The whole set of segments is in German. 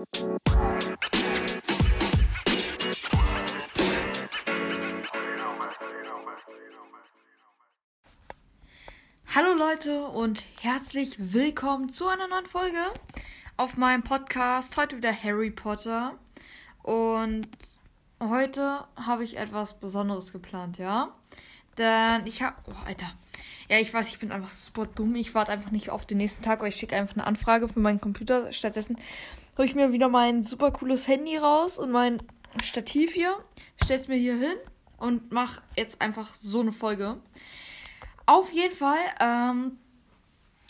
Hallo Leute und herzlich willkommen zu einer neuen Folge auf meinem Podcast. Heute wieder Harry Potter. Und heute habe ich etwas Besonderes geplant, ja? Denn ich habe. Oh, Alter. Ja, ich weiß, ich bin einfach super dumm. Ich warte einfach nicht auf den nächsten Tag, weil ich schicke einfach eine Anfrage für meinen Computer. Stattdessen hole ich mir wieder mein super cooles Handy raus und mein Stativ hier. Stell's mir hier hin und mach jetzt einfach so eine Folge. Auf jeden Fall ähm,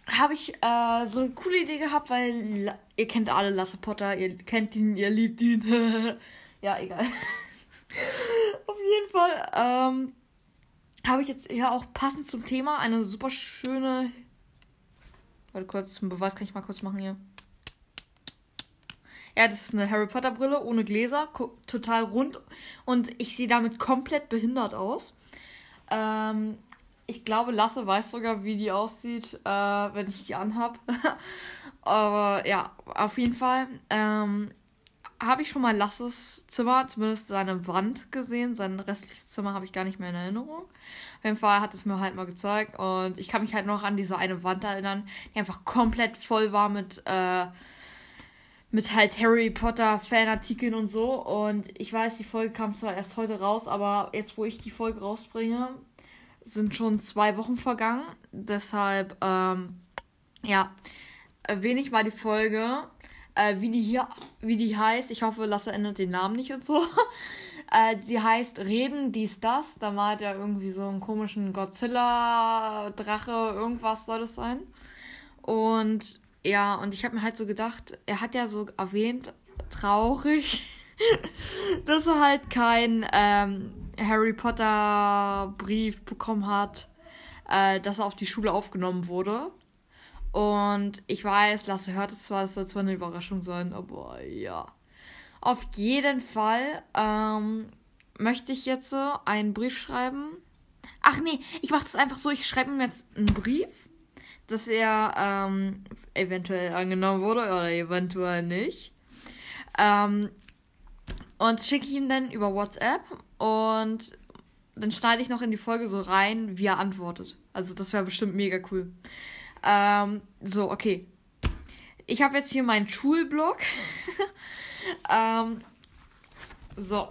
habe ich äh, so eine coole Idee gehabt, weil ihr kennt alle Lasse Potter, ihr kennt ihn, ihr liebt ihn. ja, egal. Auf jeden Fall ähm, habe ich jetzt hier auch passend zum Thema eine super schöne. Warte kurz, zum Beweis kann ich mal kurz machen hier. Ja, das ist eine Harry Potter Brille ohne Gläser, total rund und ich sehe damit komplett behindert aus. Ähm, ich glaube, Lasse weiß sogar, wie die aussieht, äh, wenn ich die anhab. Aber ja, auf jeden Fall ähm, habe ich schon mal Lasses Zimmer, zumindest seine Wand gesehen. Sein restliches Zimmer habe ich gar nicht mehr in Erinnerung. Auf jeden Fall hat es mir halt mal gezeigt. Und ich kann mich halt noch an diese eine Wand erinnern, die einfach komplett voll war mit, äh, mit halt Harry Potter Fanartikeln und so. Und ich weiß, die Folge kam zwar erst heute raus, aber jetzt, wo ich die Folge rausbringe, sind schon zwei Wochen vergangen. Deshalb, ähm, ja, erwähne ich mal die Folge, äh, wie die hier, wie die heißt. Ich hoffe, Lasse ändert den Namen nicht und so. äh, sie heißt Reden, dies, das. Da malt er irgendwie so einen komischen Godzilla-Drache, irgendwas soll das sein. Und ja, und ich habe mir halt so gedacht, er hat ja so erwähnt, traurig, dass er halt kein ähm, Harry Potter Brief bekommen hat, äh, dass er auf die Schule aufgenommen wurde. Und ich weiß, Lasse hört es zwar, es soll zwar eine Überraschung sein, aber ja. Auf jeden Fall ähm, möchte ich jetzt einen Brief schreiben. Ach nee, ich mache das einfach so, ich schreibe ihm jetzt einen Brief, dass er ähm, eventuell angenommen wurde oder eventuell nicht. Ähm, und schicke ihm dann über WhatsApp und dann schneide ich noch in die Folge so rein, wie er antwortet. Also das wäre bestimmt mega cool. Ähm, so, okay. Ich habe jetzt hier meinen Schulblog. ähm, so.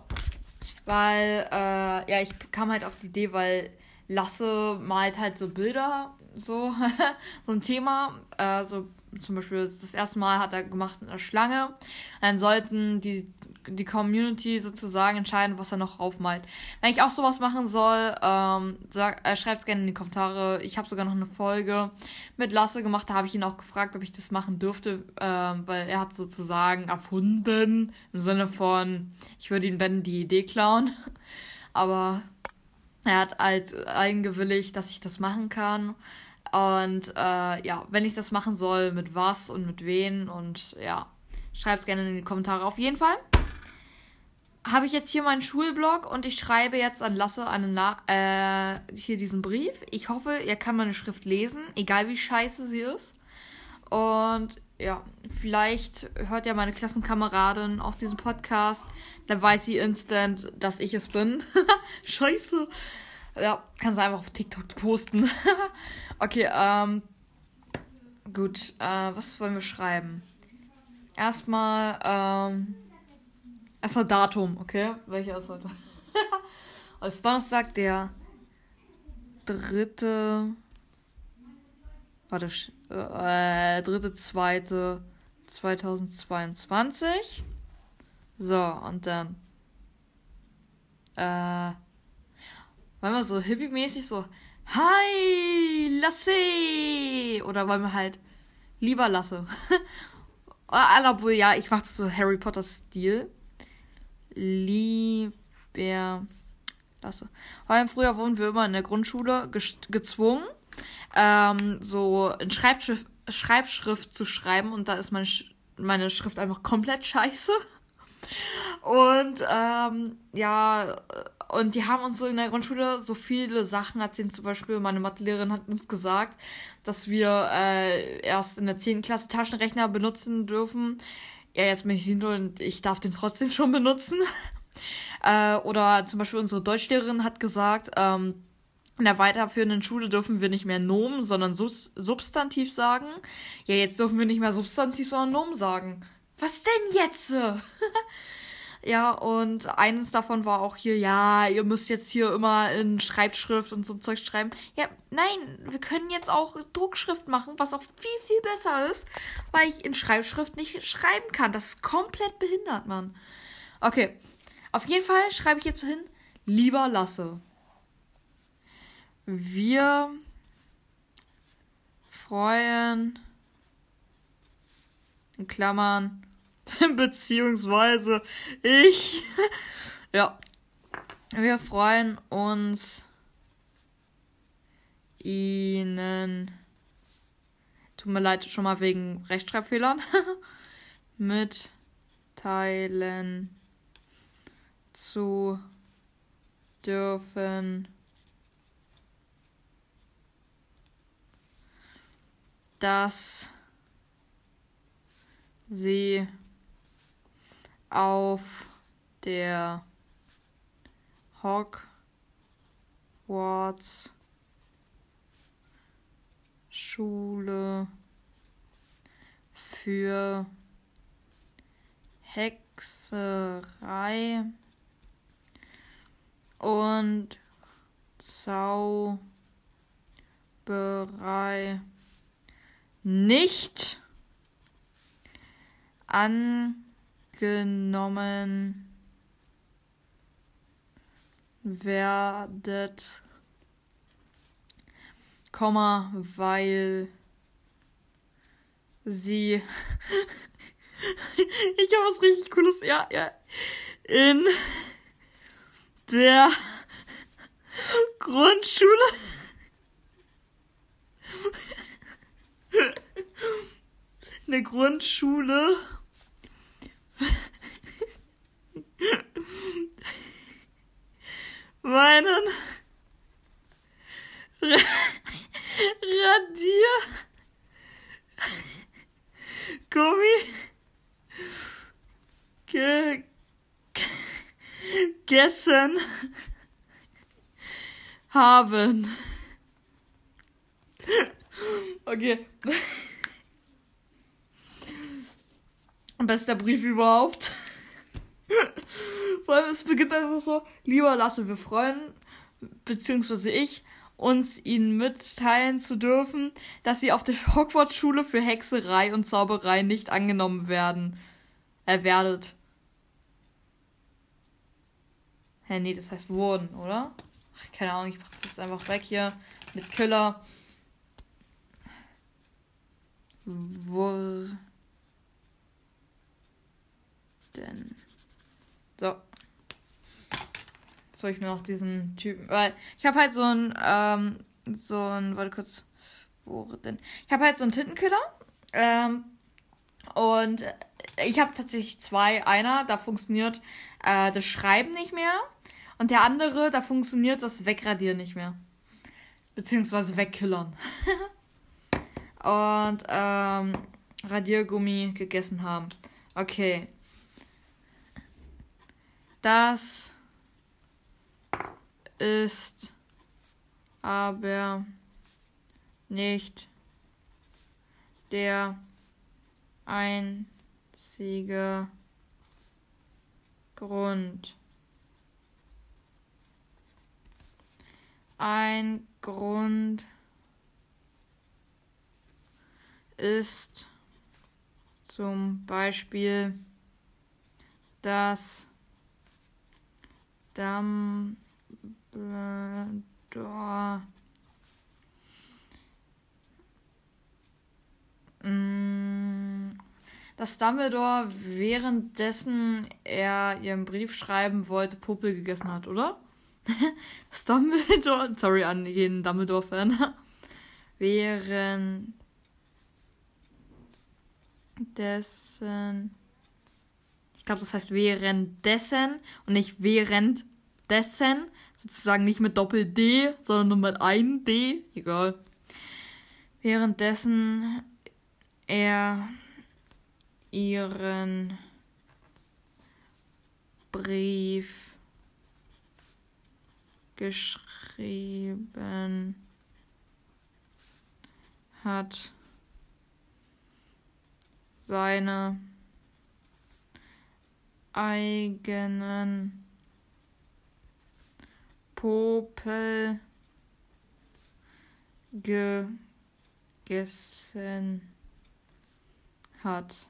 Weil, äh, ja, ich kam halt auf die Idee, weil Lasse malt halt so Bilder, so, so ein Thema. Äh, so zum Beispiel das erste Mal hat er gemacht mit einer Schlange. Dann sollten die die Community sozusagen entscheiden, was er noch aufmalt. Wenn ich auch sowas machen soll, ähm, äh, schreibt es gerne in die Kommentare. Ich habe sogar noch eine Folge mit Lasse gemacht. Da habe ich ihn auch gefragt, ob ich das machen dürfte, ähm, weil er hat sozusagen erfunden im Sinne von, ich würde ihm wenn die Idee klauen. Aber er hat halt eingewilligt, dass ich das machen kann. Und äh, ja, wenn ich das machen soll, mit was und mit wen und ja, schreibt es gerne in die Kommentare auf jeden Fall habe ich jetzt hier meinen Schulblog und ich schreibe jetzt an Lasse eine Na äh, hier diesen Brief. Ich hoffe, er kann meine Schrift lesen, egal wie scheiße sie ist. Und ja, vielleicht hört ja meine Klassenkameradin auch diesen Podcast. Dann weiß sie instant, dass ich es bin. scheiße. Ja, kann sie einfach auf TikTok posten. okay, ähm. Gut, äh, was wollen wir schreiben? Erstmal, ähm. Erstmal Datum, okay? Welcher ist heute? heute ist Donnerstag, der dritte. Warte, äh, dritte, zweite 2022. So, und dann. Äh. Wollen wir so hippie-mäßig so. Hi, Lasse! Oder wollen wir halt lieber Lasse? Obwohl, ja, ich mach das so Harry Potter-Stil. Lieber Lasse. Vor allem früher wurden wir immer in der Grundschule gezwungen, ähm, so in Schreibschrift, Schreibschrift zu schreiben und da ist meine, Sch meine Schrift einfach komplett scheiße. Und ähm, ja, und die haben uns so in der Grundschule so viele Sachen erzählt. Zum Beispiel, meine Mathelehrerin hat uns gesagt, dass wir äh, erst in der 10. Klasse Taschenrechner benutzen dürfen ja, jetzt bin ich Sindel und ich darf den trotzdem schon benutzen. äh, oder zum Beispiel unsere Deutschlehrerin hat gesagt, ähm, in der weiterführenden Schule dürfen wir nicht mehr Nomen, sondern Sus Substantiv sagen. Ja, jetzt dürfen wir nicht mehr Substantiv, sondern Nomen sagen. Was denn jetzt? ja, und eines davon war auch hier, ja, ihr müsst jetzt hier immer in Schreibschrift und so Zeug schreiben. Ja, nein, wir können jetzt auch Druckschrift machen, was auch viel, viel besser ist, weil ich in Schreibschrift nicht schreiben kann. Das ist komplett behindert, Mann. Okay, auf jeden Fall schreibe ich jetzt hin, lieber Lasse. Wir freuen in Klammern beziehungsweise ich ja wir freuen uns Ihnen tut mir leid schon mal wegen Rechtschreibfehlern mitteilen zu dürfen dass sie auf der Hogwarts Schule für Hexerei und Zauberei nicht angenommen werdet, Komma, weil sie ich habe was richtig cooles ja ja. In der Grundschule eine Grundschule. meinen Radier Gummi ge gegessen haben. Okay. Bester Brief überhaupt. Vor allem, es beginnt einfach so, lieber Lasse, wir freuen, beziehungsweise ich, uns ihnen mitteilen zu dürfen, dass sie auf der Hogwarts-Schule für Hexerei und Zauberei nicht angenommen werden. Er äh, werdet. Hä, nee, das heißt wurden, oder? Ach, keine Ahnung, ich mach das jetzt einfach weg hier mit Killer. Wurden denn? So. Jetzt soll ich mir noch diesen Typen. Weil ich habe halt so ein, ähm, so ein, warte kurz. Wo denn? Ich habe halt so einen Tintenkiller. Ähm, und ich habe tatsächlich zwei. Einer, da funktioniert äh, das Schreiben nicht mehr. Und der andere, da funktioniert das Wegradieren nicht mehr. Beziehungsweise wegkillern. und ähm, Radiergummi gegessen haben. Okay. Das ist aber nicht der einzige Grund. Ein Grund ist zum Beispiel, dass Dumbledore mm, dass Dumbledore währenddessen er ihren Brief schreiben wollte, Puppe gegessen hat, oder? dass Dumbledore, sorry an jeden Dumbledore-Fan, währenddessen glaube, das heißt währenddessen und nicht währenddessen. Sozusagen nicht mit Doppel-D, sondern nur mit ein D. Egal. Währenddessen er ihren Brief geschrieben hat seine eigenen Popel gegessen hat.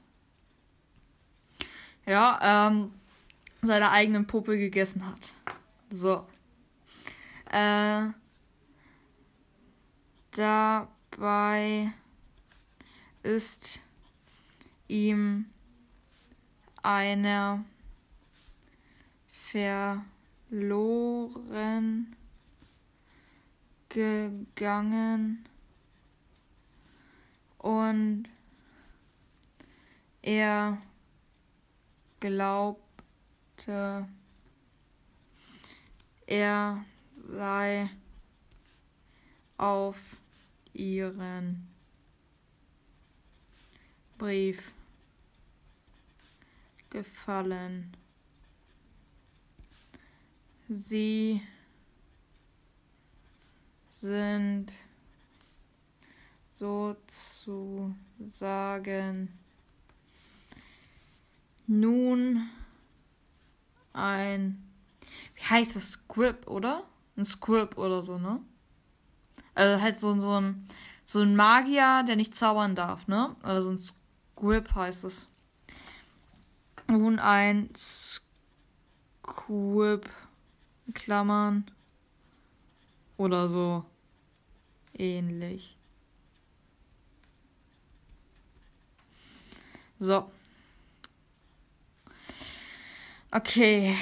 Ja, ähm, seine eigenen Puppe gegessen hat. So. Äh, dabei ist ihm einer verloren gegangen und er glaubte, er sei auf ihren Brief gefallen. Sie sind sozusagen nun ein, wie heißt das, Squib, oder? Ein Squib oder so, ne? Also halt so, so ein, so ein Magier, der nicht zaubern darf, ne? Also ein Squib heißt es. Nun ein Squib, Klammern, oder so ähnlich. So. Okay.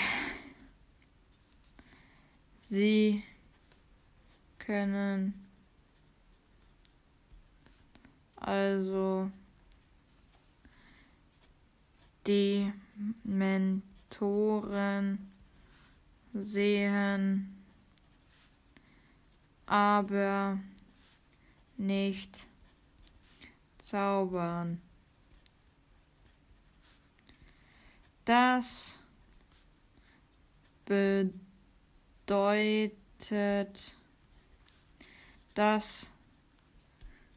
Sie können also die Mentoren sehen, aber nicht zaubern. Das bedeutet, dass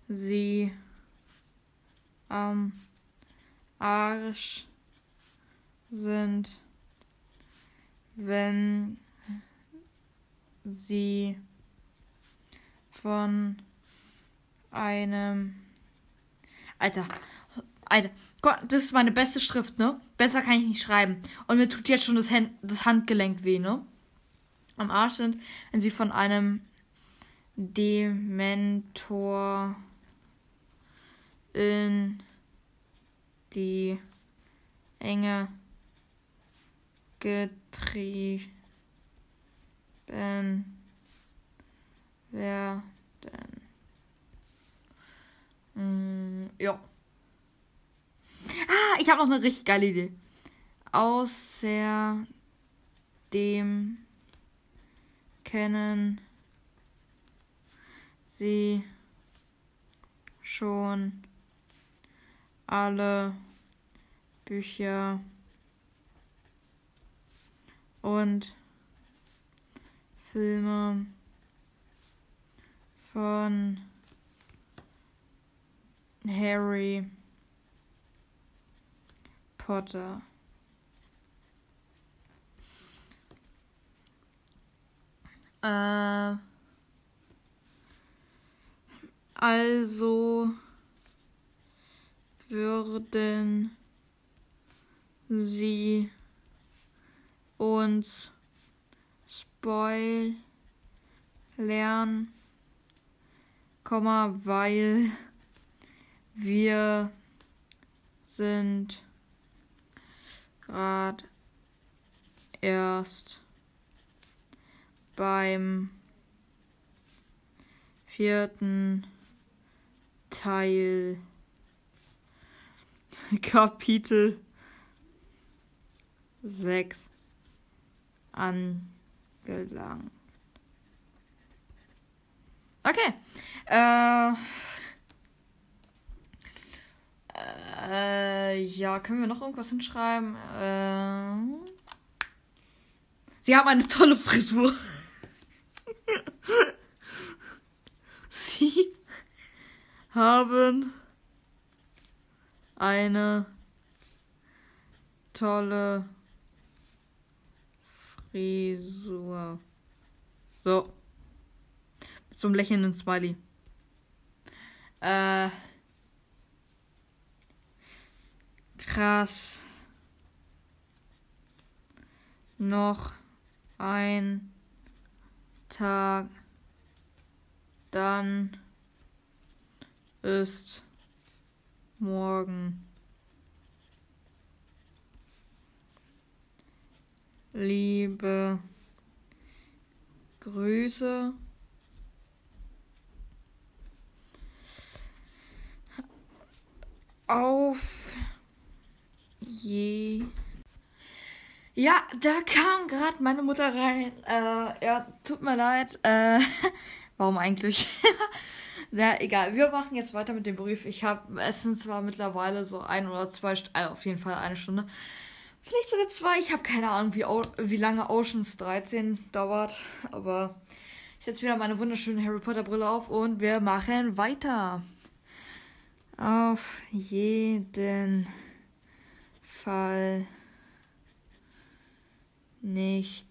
sie am Arsch sind, wenn sie von einem Alter, Alter, das ist meine beste Schrift, ne? Besser kann ich nicht schreiben. Und mir tut jetzt schon das, Hand, das Handgelenk weh, ne? Am Arsch sind, wenn sie von einem Dementor in die Enge getrieben werden. Mm, ja. Ah, ich habe noch eine richtig geile Idee. Außerdem kennen sie schon alle Bücher und Filme von Harry Potter. Äh, also würden sie uns spoilern, weil wir sind gerade erst beim vierten Teil Kapitel 6 angelangt. Okay. Äh, Äh, ja, können wir noch irgendwas hinschreiben? Äh, sie haben eine tolle Frisur. sie haben eine tolle Frisur. So. Mit so einem lächelnden Smiley. Äh. Krass. Noch ein Tag. Dann ist morgen. Liebe Grüße. Auf je. Ja, da kam gerade meine Mutter rein. Äh, ja, tut mir leid. Äh, warum eigentlich? Na, egal. Wir machen jetzt weiter mit dem Brief. Ich habe, es sind zwar mittlerweile so ein oder zwei, also auf jeden Fall eine Stunde. Vielleicht sogar zwei. Ich habe keine Ahnung, wie, wie lange Oceans 13 dauert. Aber ich setze wieder meine wunderschöne Harry Potter Brille auf und wir machen weiter. Auf jeden Fall nicht.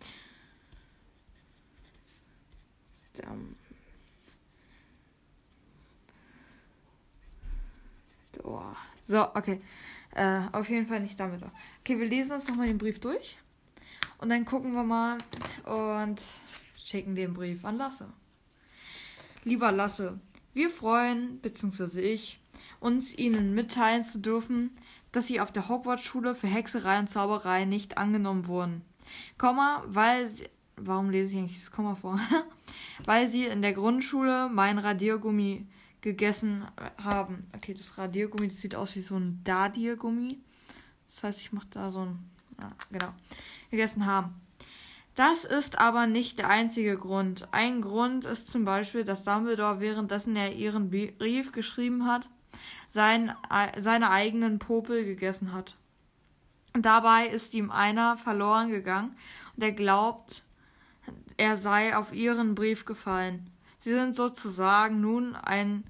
So, okay. Äh, auf jeden Fall nicht damit. Okay, wir lesen uns nochmal den Brief durch. Und dann gucken wir mal und schicken den Brief an Lasse. Lieber Lasse, wir freuen, beziehungsweise ich, uns Ihnen mitteilen zu dürfen, dass Sie auf der Hogwarts-Schule für Hexerei und Zauberei nicht angenommen wurden. Komma, weil Sie, warum lese ich eigentlich das Komma vor? weil Sie in der Grundschule mein Radiergummi gegessen haben. Okay, das Radiergummi, das sieht aus wie so ein Dadiergummi. Das heißt, ich mache da so ein. Ja, genau. Gegessen haben. Das ist aber nicht der einzige Grund. Ein Grund ist zum Beispiel, dass Dumbledore währenddessen er ihren Brief geschrieben hat, sein, seine eigenen Popel gegessen hat. Dabei ist ihm einer verloren gegangen und er glaubt, er sei auf ihren Brief gefallen. Sie sind sozusagen nun ein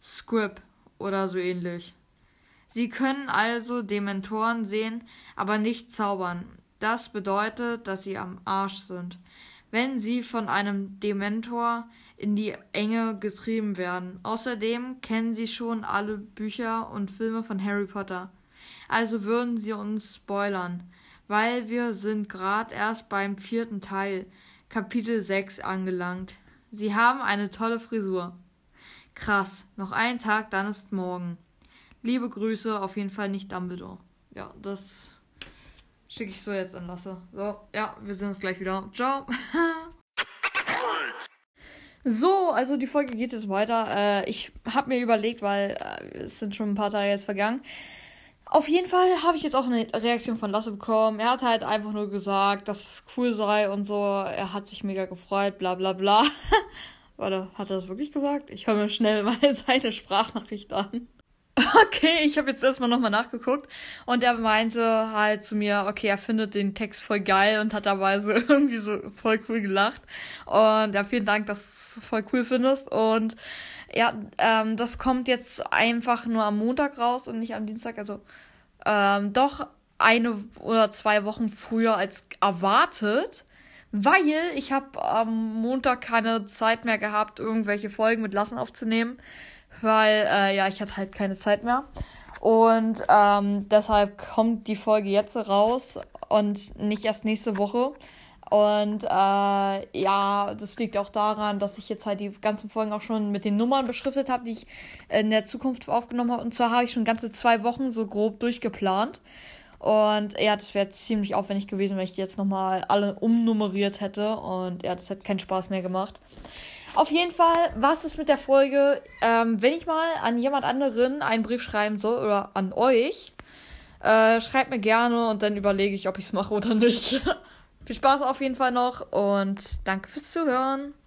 Squib oder so ähnlich. Sie können also Dementoren sehen, aber nicht zaubern. Das bedeutet, dass sie am Arsch sind. Wenn sie von einem Dementor in die Enge getrieben werden. Außerdem kennen sie schon alle Bücher und Filme von Harry Potter. Also würden sie uns spoilern, weil wir sind gerade erst beim vierten Teil, Kapitel 6 angelangt. Sie haben eine tolle Frisur. Krass, noch ein Tag, dann ist morgen. Liebe Grüße, auf jeden Fall nicht Dumbledore. Ja, das schicke ich so jetzt an Lasse. So, ja, wir sehen uns gleich wieder. Ciao. so, also die Folge geht jetzt weiter. Äh, ich habe mir überlegt, weil äh, es sind schon ein paar Tage jetzt vergangen. Auf jeden Fall habe ich jetzt auch eine Reaktion von Lasse bekommen. Er hat halt einfach nur gesagt, dass es cool sei und so. Er hat sich mega gefreut, bla bla bla. Warte, hat er das wirklich gesagt? Ich höre mir schnell mal seine Sprachnachricht an. Okay, ich habe jetzt erstmal nochmal nachgeguckt und er meinte halt zu mir, okay, er findet den Text voll geil und hat dabei so irgendwie so voll cool gelacht. Und ja, vielen Dank, dass du es voll cool findest. Und ja, ähm, das kommt jetzt einfach nur am Montag raus und nicht am Dienstag. Also ähm, doch eine oder zwei Wochen früher als erwartet. Weil ich habe am Montag keine Zeit mehr gehabt, irgendwelche Folgen mit Lassen aufzunehmen weil äh, ja, ich hatte halt keine Zeit mehr. Und ähm, deshalb kommt die Folge jetzt raus und nicht erst nächste Woche. Und äh, ja, das liegt auch daran, dass ich jetzt halt die ganzen Folgen auch schon mit den Nummern beschriftet habe, die ich in der Zukunft aufgenommen habe. Und zwar habe ich schon ganze zwei Wochen so grob durchgeplant. Und ja, das wäre ziemlich aufwendig gewesen, wenn ich die jetzt nochmal alle umnummeriert hätte. Und ja, das hätte keinen Spaß mehr gemacht. Auf jeden Fall es das mit der Folge. Ähm, wenn ich mal an jemand anderen einen Brief schreiben soll oder an euch, äh, schreibt mir gerne und dann überlege ich, ob ich es mache oder nicht. Viel Spaß auf jeden Fall noch und danke fürs Zuhören.